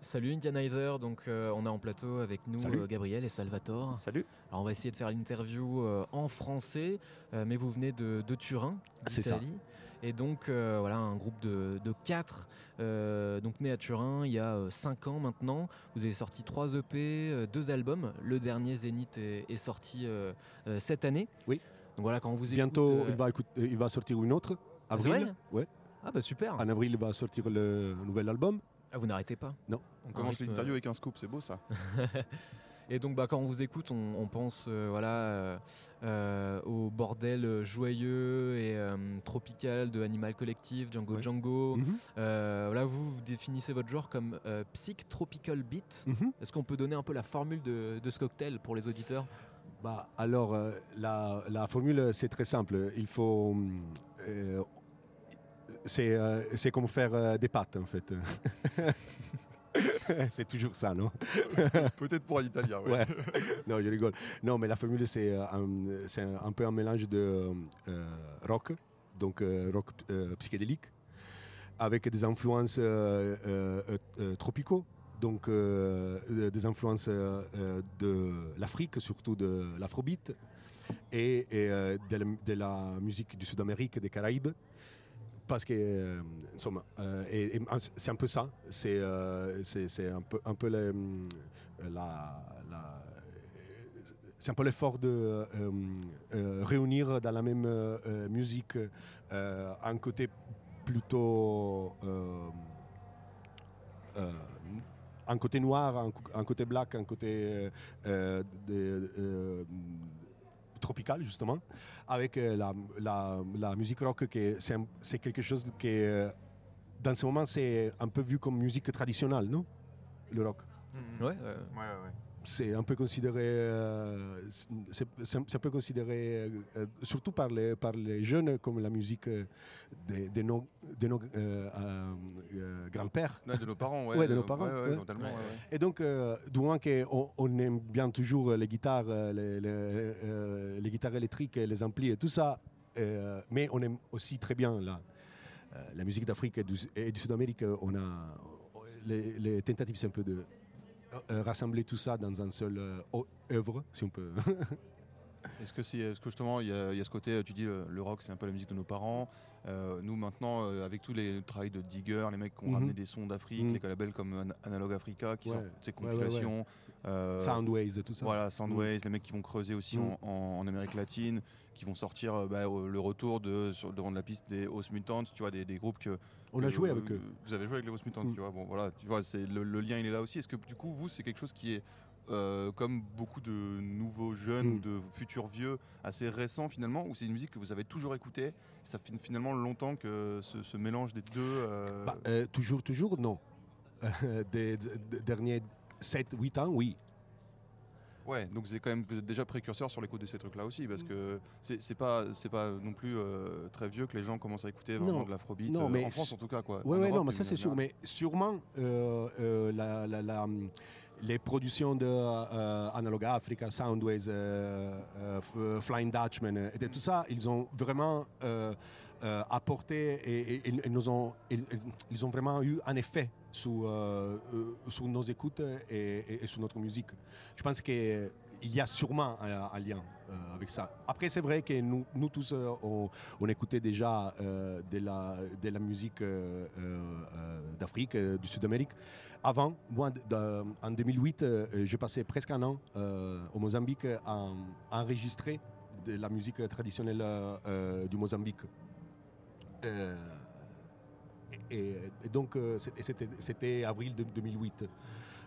Salut Indianizer, donc euh, on a en plateau avec nous euh, Gabriel et Salvatore. Salut. Alors on va essayer de faire l'interview euh, en français, euh, mais vous venez de, de Turin, d'Italie. Et donc euh, voilà, un groupe de, de quatre, euh, donc né à Turin il y a 5 ans maintenant. Vous avez sorti 3 EP, euh, deux albums. Le dernier Zénith est, est sorti euh, euh, cette année. Oui. Donc voilà, quand on vous écoute, Bientôt, euh, il, va écoute- euh, il va sortir une autre. C'est Avril. vrai ouais. Ah bah super. En avril, il va sortir le nouvel album. Ah, vous n'arrêtez pas. On commence l'interview avec un scoop, c'est beau ça. Et donc bah, quand on vous écoute, on, on pense euh, voilà, euh, euh, au bordel joyeux et euh, tropical de Animal Collective, Django Ouais. Django. Mhm. Euh, là, vous, vous définissez votre genre comme euh, Psych Tropical Beat. Mhm. Est-ce qu'on peut donner un peu la formule de, de ce cocktail pour les auditeurs? Bah, alors, euh, la, la formule, c'est très simple. Il faut. C'est euh, c'est comme faire euh, des pâtes, en fait. c'est toujours ça, non? Peut-être pour un italien, ouais. Ouais. Non, je rigole. Non, mais la formule, c'est euh, un, c'est un, peu un mélange de euh, rock, donc euh, rock euh, psychédélique, avec des influences tropicaux, donc des influences de l'Afrique, surtout de l'afrobeat, et, et, de, la, de la musique du Sud-Amérique, des Caraïbes. Parce que, euh, euh, et c'est un peu ça, c'est euh, un peu, un peu c'est un peu l'effort de réunir dans la même musique un côté plutôt un côté noir, un, côté black, un côté euh, tropical justement, avec euh, la, la- la musique rock qui est- c'est quelque chose qui est, euh, dans ce moment c'est un peu vu comme musique traditionnelle, non? Le rock Mhm. Ouais, euh, Ouais, ouais, ouais. C'est un peu considéré, euh, c'est c'est un c'est un peu considéré, euh, surtout par les, par les jeunes, comme la musique euh, de, de nos, de nos euh, euh, euh, grands-pères. Ouais, de nos parents, ouais. Ouais, de nos parents, Ouais, ouais, ouais. totalement, ouais, ouais. Et donc, euh, du moment qu'on on aime bien toujours les guitares, les, les, euh, les guitares électriques, les amplis et tout ça, euh, mais on aime aussi très bien la, la musique d'Afrique et du, et du Sud-Amérique. On a les, les tentatives, c'est un peu de rassembler tout ça dans un seul euh, œuvre, si on peut. Est-ce que, c'est, est-ce que justement, il y, a il y a ce côté, tu dis le, le rock, c'est un peu la musique de nos parents. Euh, nous, maintenant, euh, avec tous les travails de Digger, les mecs qui ont Mhm. ramené des sons d'Afrique, Mhm. les labels comme An- Analog Africa, qui Ouais. sortent ces Ouais, ouais, ouais. compilations. euh, Soundways et tout ça. Voilà, Soundways, les mecs qui vont creuser aussi Mm. en, en- en Amérique latine, qui vont sortir euh, bah, le retour de, sur, devant de la piste des Os Mutants, tu vois, des, des groupes que. On a joué euh, avec eux. Vous avez joué avec les Os Mutants, Mm. tu vois, bon voilà, tu vois, c'est, le, le lien il est là aussi. Est-ce que du coup, vous, c'est quelque chose qui est. euh, comme beaucoup de nouveaux jeunes Mm. de futurs vieux, assez récent finalement, ou c'est une musique que vous avez toujours écoutée Ça fait finalement longtemps que ce, ce mélange des deux. euh, Bah, toujours, toujours, non. des, derniers 7-8 ans, oui. Ouais, donc c'est quand même vous êtes déjà précurseur sur l'écoute de ces trucs-là aussi, parce que c'est pas c'est pas non plus euh, très vieux que les gens commencent à écouter vraiment Non. de l'afrobeat euh, en France en tout cas quoi. Ouais, Europe, non, mais ça c'est sûr. Mais sûrement, euh, euh, la- la- la- les productions de euh, Analog Africa, Soundways, Flying Dutchman, et tout ça, ils ont vraiment apporté et, et- et nous ont, ils ont vraiment eu un effet sur, euh, euh, sur nos écoutes et, et- et sur notre musique. Je pense qu'il y a sûrement un, lien euh, avec ça. Après, c'est vrai que nous, tous, on, écoutait déjà de, la, musique d'Afrique, du Sud-Amérique. Avant, moi, en 2008, euh, j'ai passé presque un an au Mozambique à, enregistrer de la musique traditionnelle du Mozambique. Et, et donc, euh, c'était- avril de 2008.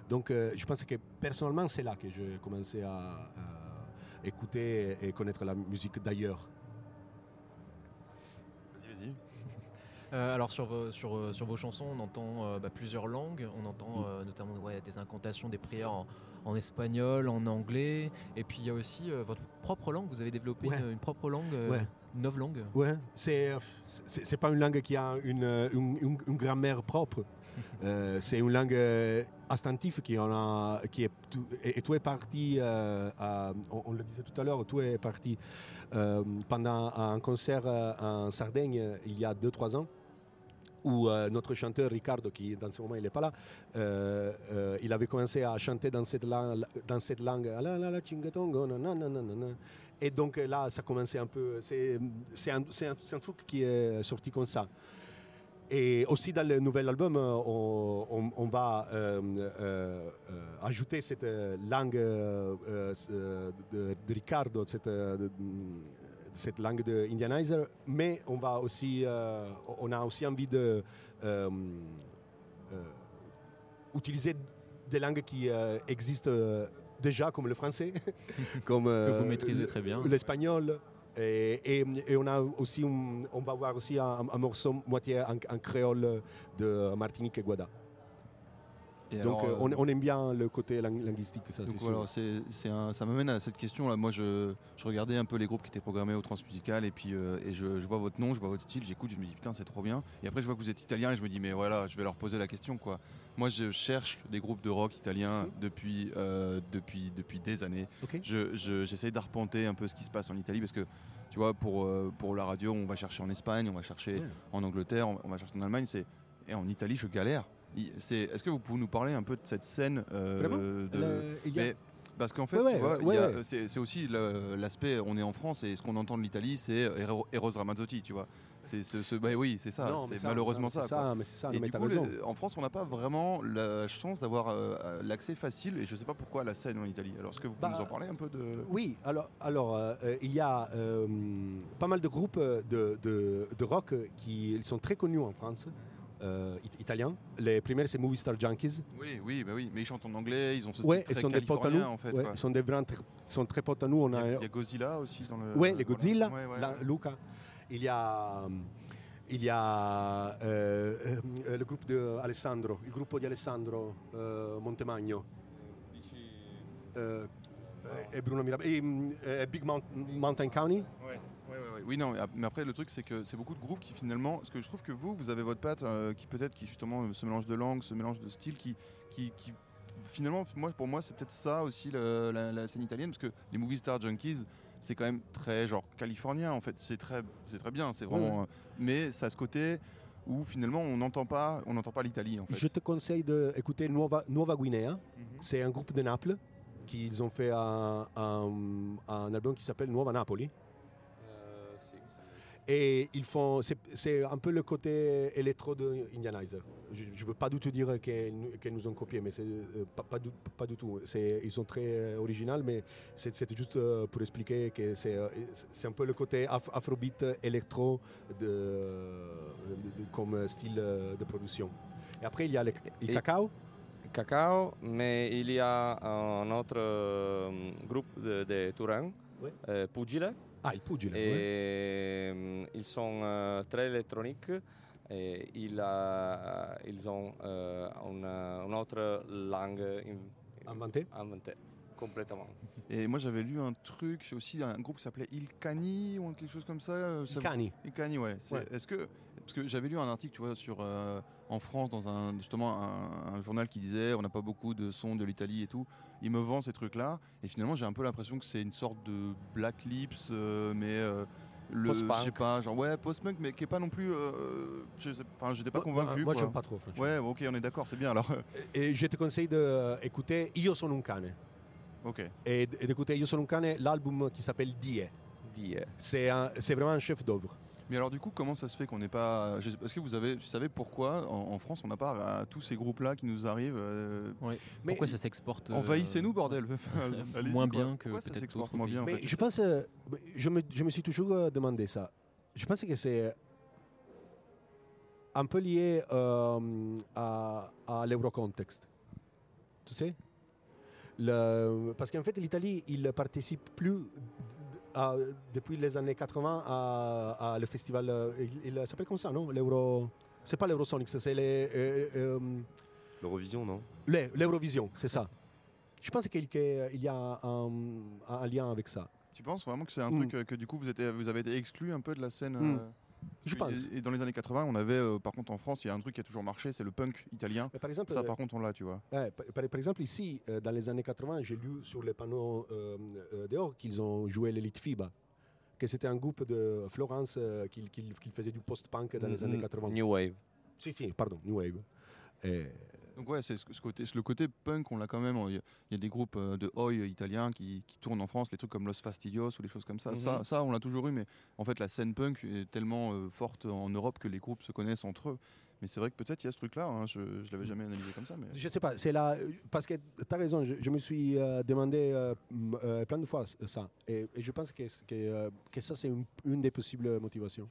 Donc, euh, je pense que personnellement, c'est là que j'ai commencé à, à écouter et connaître la musique d'ailleurs. Vas-y, vas-y. Euh, alors sur vos, sur, sur vos chansons, on entend euh, bah, plusieurs langues. On entend euh, notamment ouais, des incantations, des prières en, en espagnol, en anglais. Et puis il y a aussi euh, votre propre langue. Vous avez développé Ouais. une, une propre langue, euh, Ouais. une nouvelle langue. Ouais, c'est c'est c'est pas une langue qui a une, une, une- grammaire propre. Euh, c'est une langue euh, instinctive qui en a qui est tout, et, et tout est parti. euh, à- on, on le disait tout à l'heure, tout est parti euh, pendant un concert euh, en Sardaigne euh, il y a 2-3 ans où euh, notre chanteur Ricardo, qui dans ce moment il n'est pas là, euh, euh, il avait commencé à chanter dans cette langue, dans cette langue Ah et donc là ça commençait un peu, c'est un, un- truc qui est sorti comme ça. Et aussi dans le nouvel album, on, va ajouter cette langue de, de Ricardo, cette, cette langue de Indianizer, mais on va aussi, euh, on a aussi envie de euh, euh, utiliser des langues qui existent déjà, comme le français, comme Que vous maîtrisez très bien. l'espagnol. Et, et- et on, a aussi un- on va voir aussi un, un morceau moitié en, en créole de Martinique et Guada. Et Donc alors, euh, on, on aime bien le côté lang- linguistique, ça Donc c'est voilà, ça m'amène à cette question là. Moi, je, je regardais un peu les groupes qui étaient programmés au Transmusical et puis euh, et je, je vois votre nom, je vois votre style, j'écoute, je me dis putain c'est trop bien. Et après je vois que vous êtes italien et je me dis mais voilà, je vais leur poser la question quoi. Moi, je cherche des groupes de rock italiens depuis euh, depuis depuis des années. Ok. Je, je- j'essaye d'arpenter un peu ce qui se passe en Italie parce que tu vois pour euh, pour la radio, on va chercher en Espagne, on va chercher Ouais. en Angleterre, on, on va chercher en Allemagne. C'est et en Italie, je galère. Est-ce que vous pouvez nous parler un peu de cette scène euh, de, Le- a- parce qu'en fait, Ouais, ouais, ouais. c'est aussi l'aspect, on est en France et ce qu'on entend de l'Italie, c'est Eros Ramazzotti, tu vois. C'est ce, ce- bah oui, c'est ça, c'est malheureusement ça. mais ça, Et mais du coup, en France, on n'a pas vraiment la chance d'avoir euh, l'accès facile, et je ne sais pas pourquoi la scène en Italie. Alors, est-ce que vous pouvez Bah, nous en parler un peu de Oui, alors, alors euh, euh, il y a euh, pas mal de groupes de, de, de rock qui ils sont très connus en France, euh, it- italiens. Les premiers, c'est Movie Star Junkies. Oui, oui, bah oui, mais ils chantent en anglais, ils ont ce style Ouais, très ils sont des potes à nous. en fait. ouais, ils sont des vrais, tr- sont très potes à nous. On Il y, a, a, il y a Godzilla aussi dans le. Ouais, les voilà. Godzilla, Ouais, ouais, la-. Luca. Il y a, il y a euh, euh, le groupe de Alessandro, il groupe di Alessandro euh, Montemagno. Euh, et Bruno et, euh, Big Mount- Mountain County. Ouais, ouais, ouais, ouais. Oui, non, mais ap- mais après, le truc, c'est que c'est beaucoup de groupes qui finalement. Parce que je trouve que vous, vous avez votre patte euh, qui peut-être, qui justement, ce mélange de langues, ce mélange de styles, qui, qui, qui- finalement, moi, pour moi, c'est peut-être ça aussi le- la, la scène italienne, parce que les Movie Star Junkies, c'est quand même très genre californien, en fait. C'est très, c'est très bien, c'est vraiment. Ouais, euh, mais ça a ce côté où finalement, on n'entend pas, on n'entend pas l'Italie, en fait. Je te conseille d'écouter Nuova, Nuova Guinea. C'est un groupe de Naples qu'ils ont fait un, un- un album qui s'appelle Nuova Napoli. Et ils font, c'est, un peu le côté électro de Indianizer. Je ne veux pas du tout dire qu'elles, nous- ont copié, mais c'est euh, pas, pas du, pas du tout. Ils sont très euh, originaux, mais c'est, c'était juste euh, pour expliquer que c'est, euh, un peu le côté af- afrobeat électro de, de- de- comme style euh, de production. Et après, il y a le, le Et- cacao. Mais il y a un autre euh, groupe de, de Turin, euh, Pugile, Ah, il pugile. et ouais. euh, ils sont euh, très électroniques. Et ils, euh, ils ont euh, une, une autre langue in- Inventé inventée complètement. Et moi, j'avais lu un truc aussi, un groupe qui s'appelait Il Cani ou quelque chose comme ça. euh, Cani. Icani, ouais. Ouais. Est-ce que parce que j'avais lu un article, tu vois, sur euh, en France dans un justement un, un journal qui disait on n'a pas beaucoup de sons de l'Italie et tout. Il me vend ces trucs-là et finalement j'ai un peu l'impression que c'est une sorte de Black Lips, euh, mais euh, le je sais pas, genre ouais post-punk, mais qui est pas non plus. euh, Enfin, j'étais pas convaincu. Moi, j'aime pas trop, franchement. Ouais, ok, on est d'accord, c'est bien alors. Et je te conseille d'écouter Io sono un cane. ok. Et d'écouter Io sono un cane, l'album qui s'appelle Die. Die. C'est un- c'est vraiment un chef d'œuvre. Mais alors du coup, comment ça se fait qu'on n'est pas Est-ce que vous avez, vous savez pourquoi en, en France on n'a pas à tous ces groupes-là qui nous arrivent euh. Mais- Pourquoi ça s'exporte euh, Envahissez-nous bordel. Moins bien que Pourquoi ça peut-être d'autres moins bien en Mais fait je pense, euh, je me, je me suis toujours euh, demandé ça. Je pense que c'est un peu lié euh, à, à l'eurocontexte. Tu sais? Le- Parce qu'en fait, l'Italie, il participe plus depuis les années 80 à, à le festival. euh, Il, il s'appelle comme ça, non L'Euro. C'est pas l'Eurosonics, c'est les, euh, euh, L'Eurovision, non? les- l'Eurovision, c'est ça. Je pense qu'il qu'il y a un, un lien avec ça. Tu penses vraiment que c'est un Mm. truc euh, que du coup vous, avez été exclu un peu de la scène Mm. euh, Je pense. Et dans les années 80, on avait, euh, par contre en France, il y a un truc qui a toujours marché, c'est le punk italien. Mais par exemple, Ça, euh, par contre, on l'a, tu vois. Ouais, par, exemple, ici, euh, dans les années 80, j'ai lu sur les panneaux euh, euh, dehors qu'ils ont joué l'Elite FIBA, que c'était un groupe de Florence euh, qui, qui- qui faisait du post-punk dans les Mhm. années 80. New Wave. Si, si, pardon, New Wave. Et, Donc ouais, c'est ce, ce côté, le côté punk, on l'a quand même. Il y, a- il y a des groupes euh, de oi italiens qui, qui tournent en France, les trucs comme Los Fastidios ou les choses comme ça. Ça, Mhm. ça, on l'a toujours eu, mais en fait, la scène punk est tellement euh, forte en Europe que les groupes se connaissent entre eux. Mais c'est vrai que peut-être il y a ce truc-là. hein, je, je l'avais jamais analysé comme ça, mais je sais pas, c'est là, parce que tu as raison, je, je me suis euh, demandé euh, euh, plein de fois ça. Et, et je pense que, que, euh, que ça, c'est une, une des possibles motivations.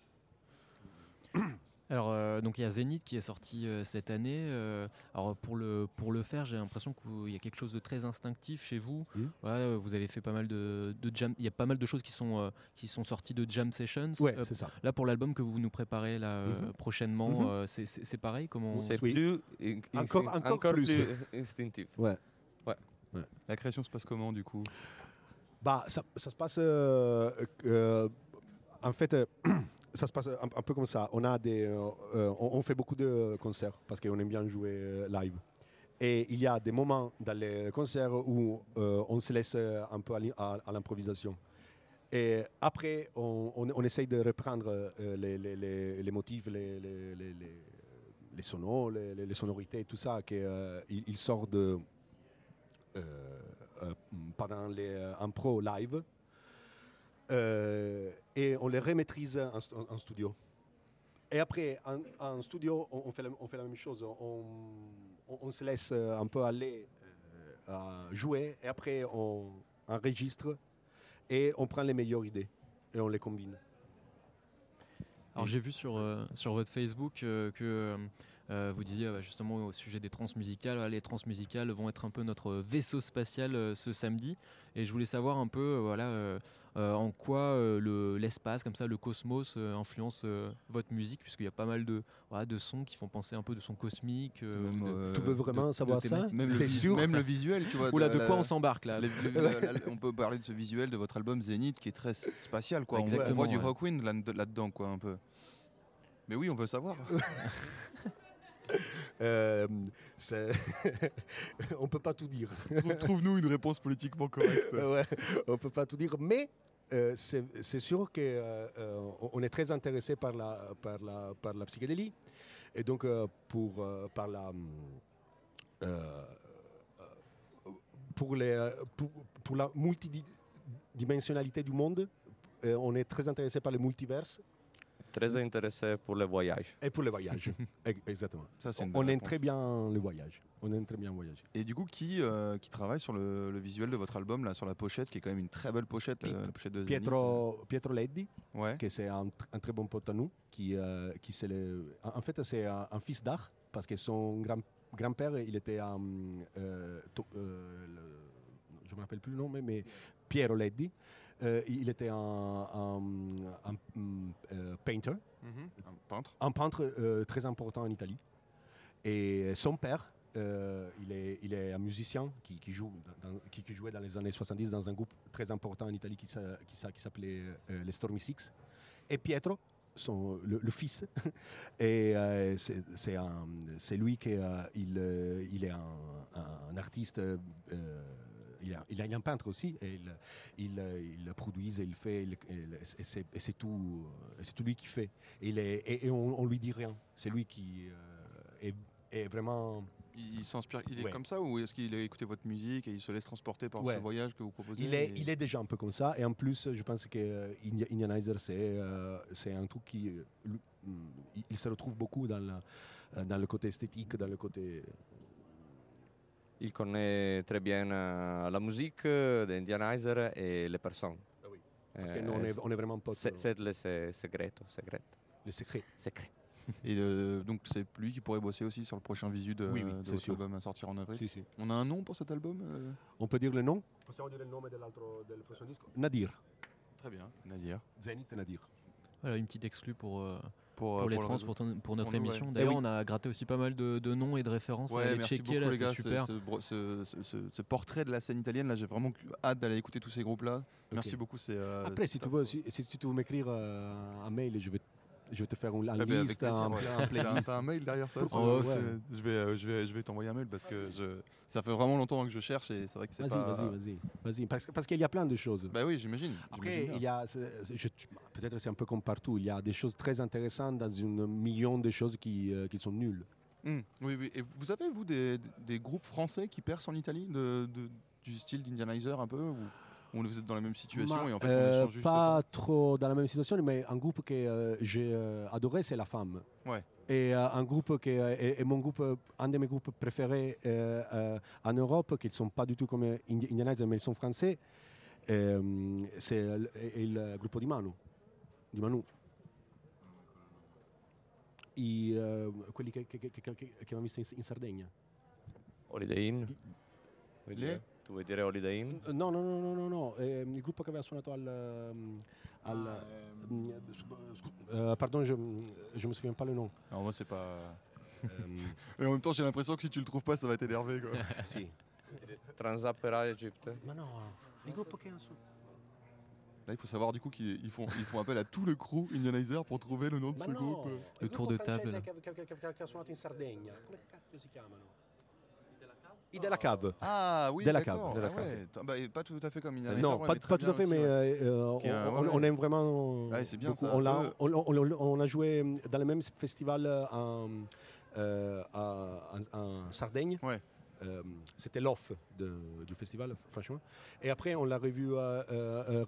Alors, euh, donc il y a Zénith qui est sorti euh, cette année. euh, alors pour le pour le faire, j'ai l'impression qu'il y a quelque chose de très instinctif chez vous. Voilà, euh, vous avez fait pas mal de, de jam. Il y a pas mal de choses qui sont euh, qui sont sorties de jam sessions. Ouais, Euh, c'est ça. là pour l'album que vous nous préparez là euh, Mhm. prochainement, euh, c'est- c'est c'est pareil. Comment C'est Oui. plus Encore- instinct- encore plus. instinctif. Ouais. la création se passe comment du coup? Bah, ça, ça se passe. euh, euh, en fait, euh, ça se passe un, peu comme ça. On, a des, euh, euh, on, fait beaucoup de concerts parce qu'on aime bien jouer euh, live. Et il y a des moments dans les concerts où on se laisse un peu à l'i- à, à l'improvisation. Et après, on, essaye de reprendre les, motifs, les, les, sonos, les, sonorités, tout ça, qui euh, il, sort pendant les impro live. Euh, et on les remaîtrise en, stu- en studio. Et après, en, studio, on, fait la, on fait la même chose. On, se laisse euh, un peu aller euh, jouer. Et après, on enregistre et on prend les meilleures idées et on les combine. Alors j'ai vu sur, sur votre Facebook que euh, vous disiez euh, justement au sujet des trans musicales, voilà, les trans musicales vont être un peu notre vaisseau spatial euh, ce samedi. Et je voulais savoir un peu euh, voilà, euh, euh, en quoi euh, le- l'espace, comme ça, le cosmos euh, influence euh, votre musique, puisqu'il y a pas mal de, voilà, de sons qui font penser un peu de sons cosmiques. euh, Même, de- euh, Tu veux vraiment de- de savoir ça même le, sûr même le visuel, tu vois. Oula, de de quoi la- on s'embarque là la- la- on peut parler de ce visuel de votre album Zénith qui est très spatial quoi. On- On, Exactement, voit du ouais. Rockwind là- là-dedans quoi un peu. Mais oui, on veut savoir. Euh, on peut pas tout dire. Trouve-nous une réponse politiquement correcte. ouais, on peut pas tout dire, mais euh, c'est sûr qu'on euh, on est très intéressé par la, par la, par la psychédélie. Et donc, euh, pour, par la, pour, les, pour, pour la multidimensionnalité du monde, on est très intéressé par le multiverse Très intéressé pour le voyage. et pour le voyage. Ex- Exactement. Ça, On belle aime très bien le voyage. On aime très bien voyager. Et du coup, qui, euh, qui travaille sur le, le visuel de votre album, là, sur la pochette, qui est quand même une très belle pochette, la, la pochette de Zénith. Pietro, Pietro Leddi, Ouais. que c'est un, tr- un très bon pote à nous, qui, euh, qui c'est le, en fait c'est un, un fils d'art, parce que son grand, grand-père, il était un, euh, to- euh, le- je ne me rappelle plus le nom, mais, mais Piero Leddi, euh, il était un, un- un, euh, painter, Mhm. Un peintre. un peintre euh, très important en Italie. Et son père, euh, il, est, il est un musicien qui, qui joue dans- qui, qui jouait dans les années 70 dans un groupe très important en Italie qui, s'a- qui, s'a- qui s'appelait les Stormy Six. Et Pietro, son, le, le fils, et euh, c'est, lui qui euh, il, euh, il est un, un- un il, est, il est un peintre aussi, et il, il, il produit, et il fait, il- et c'est, tout, c'est tout lui qui fait. Et, il est- et, et on, on lui dit rien. C'est lui qui euh, est, est vraiment. Il, s'inspire, il est Ouais. comme ça ou est-ce qu'il a écouté votre musique et il se laisse transporter par Ouais. ce voyage que vous proposez Il est, et- il est déjà un peu comme ça. Et en plus, je pense que euh, Indi- Indianizer, c'est euh, c'est un truc qui. euh, mm, il- se retrouve beaucoup dans, la- dans le côté esthétique, dans le côté. Il connaît très bien euh, la musique d'Indianizer et les personnes. Ah oui. Parce Euh, que nous, on est, on est vraiment potes. c'est c'est le se- secreto, secret. le secret. secret. Et euh, donc c'est lui qui pourrait bosser aussi sur le prochain visu de, Oui, oui, de c'est votre sûr. album à sortir en avril. Si, si. On a un nom pour cet album euh? On peut dire le nom? Possiamo dire le nom del prochain disco Nadir. Très bien, Nadir. Zenith Nadir. Voilà, une petite exclue pour, euh, Pour, pour les trans, pour, ton- pour notre nous, ouais. émission. Eh D'ailleurs, oui. on a gratté aussi pas mal de, de noms et de références à Ouais, aller merci checker. beaucoup là, les c'est gars. Ce, super. ce bro- ce- ce- ce- ce portrait de la scène italienne, là, j'ai vraiment hâte d'aller écouter tous ces groupes-là. Merci beaucoup. Euh, Après, si tu veux, si tu veux m'écrire euh, un mail, je vais je vais te faire une, une ben, avec liste, un, playlist. T'as un mail derrière ça ouais. c'est- Je vais, euh, je vais, je vais t'envoyer un mail parce que je, ça fait vraiment longtemps que je cherche et c'est vrai que c'est Vas-y, pas. vas-y, vas-y, vas-y, parce, parce qu'il y a plein de choses. Bah oui, j'imagine. Après, il y a, peut-être c'est un peu comme partout, il y a des choses très intéressantes dans un million de choses qui, euh, qui sont nulles. Hum, oui, oui. Et vous avez, vous, des, des groupes français qui percent en Italie de, de- du style d'Indianizer un peu ou, ou vous êtes dans la même situation Ma- et en fait euh, on échange juste pas trop dans la même situation, mais un groupe que euh, j'ai euh, adoré, c'est La Femme. Ouais. Et euh, un groupe qui est, est- est mon groupe, euh, un de mes groupes préférés euh, euh, en Europe, qui ne sont pas du tout comme Indi- Indianizer, mais ils sont français, euh, c'est il, il gruppo di Manu. Di Manu. I, eh, quelli che, che, che, che, che- che abbiamo visto in, in Sardegna. Holiday Inn. Vuoi Lì? dire? Tu vuoi dire Holiday Inn? No, no, no, no, no, no, eh, il gruppo che aveva suonato al... ehm, al scu- scu- eh, pardon, je, je me souviens pas le nom. Alors moi c'est pas. Ehm, Et en même temps j'ai l'impression que si tu le trouves pas ça va t'énerver quoi. sì. Transapera Egypt. Ma no, il gruppo che ha suonato... Là il faut savoir du coup qu'ils ils font, ils font appel à tout le crew Indianizer pour trouver le nom de Ma ce no, groupe. Le tour de table. francese Che, che- che- che ha suonato in Sardegna. Come cacchio si chiamano? I della Cave. Ah oui, De la cave. De la Ah ouais. T- bah, pas tout à fait comme Indianizer. non, pas, tout à fait, aussi, mais ouais. euh, euh, a- on, aime vraiment. C'est bien ça. On l'a Eux- on, a joué dans le même festival euh, en, euh, à- en- en Sardaigne. Euh, C'était l'off du festival, franchement. Et après, on l'a revu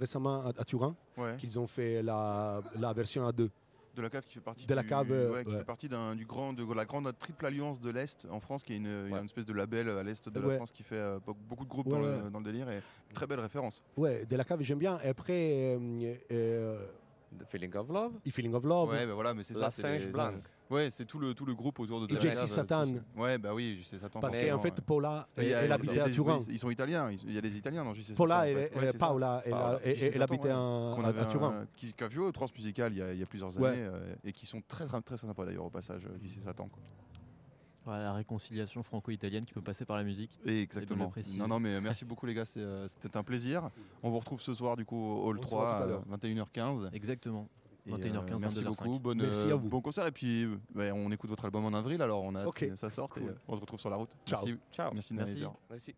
récemment à, à Turin, qu'ils ont fait la, la version à deux. De la cave qui fait partie De la du- cave, euh, ouais, qui ouais. fait partie d'un du grand de la grande triple alliance de l'est en France qui est une, une espèce de label à l'est de la. France qui fait euh, be- beaucoup de groupes Ouais, dans. Le, dans le délire et très belle référence. Ouais, de la cave, j'aime bien. Et après, euh, euh, The Feeling of Love. The Feeling of Love. Ouais, bah voilà, mais c'est ça. La c'est Singe Blanc. Ouais, c'est tout le tout le groupe autour de Et Jesse Cave, Satan. Ouais, bah oui, c'est Satan. Parce qu'en fait. Paula, a- elle habitait à Turin. Ils sont italiens. Il y a des Italiens dans JC Paula, Satan, en elle, fait. elle- Ouais, c'est ça. Paula, elle, habitait à, avait à Turin. un- qui, a joué au Transmusical il y a, il y a plusieurs Ouais. années euh, et qui sont très très sympas d'ailleurs au passage euh, JC Satan. Voilà, la réconciliation franco-italienne qui peut passer par la musique. Et exactement. Non, non, mais merci beaucoup les gars, euh, c'était un plaisir. On vous retrouve ce soir du coup au Hall On se 3 voit tout à à l'heure. 21h15. Exactement. Et, 21h15, merci 22h05. beaucoup, bonne, Merci euh, à vous. bon concert et puis ouais, on écoute votre album en avril alors on a hâte Ok. que ça sorte et Cool. euh, on se retrouve sur la route. Ciao. Merci, Ciao. merci Merci. Merci.